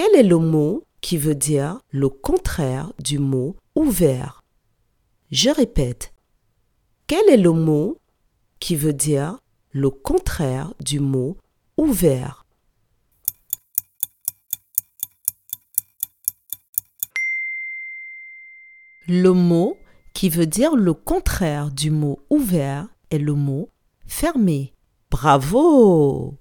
Quel est le mot qui veut dire le contraire du mot ouvert? Je répète. Quel est le mot qui veut dire le contraire du mot ouvert? Le mot qui veut dire le contraire du mot ouvert est le mot fermé. Bravo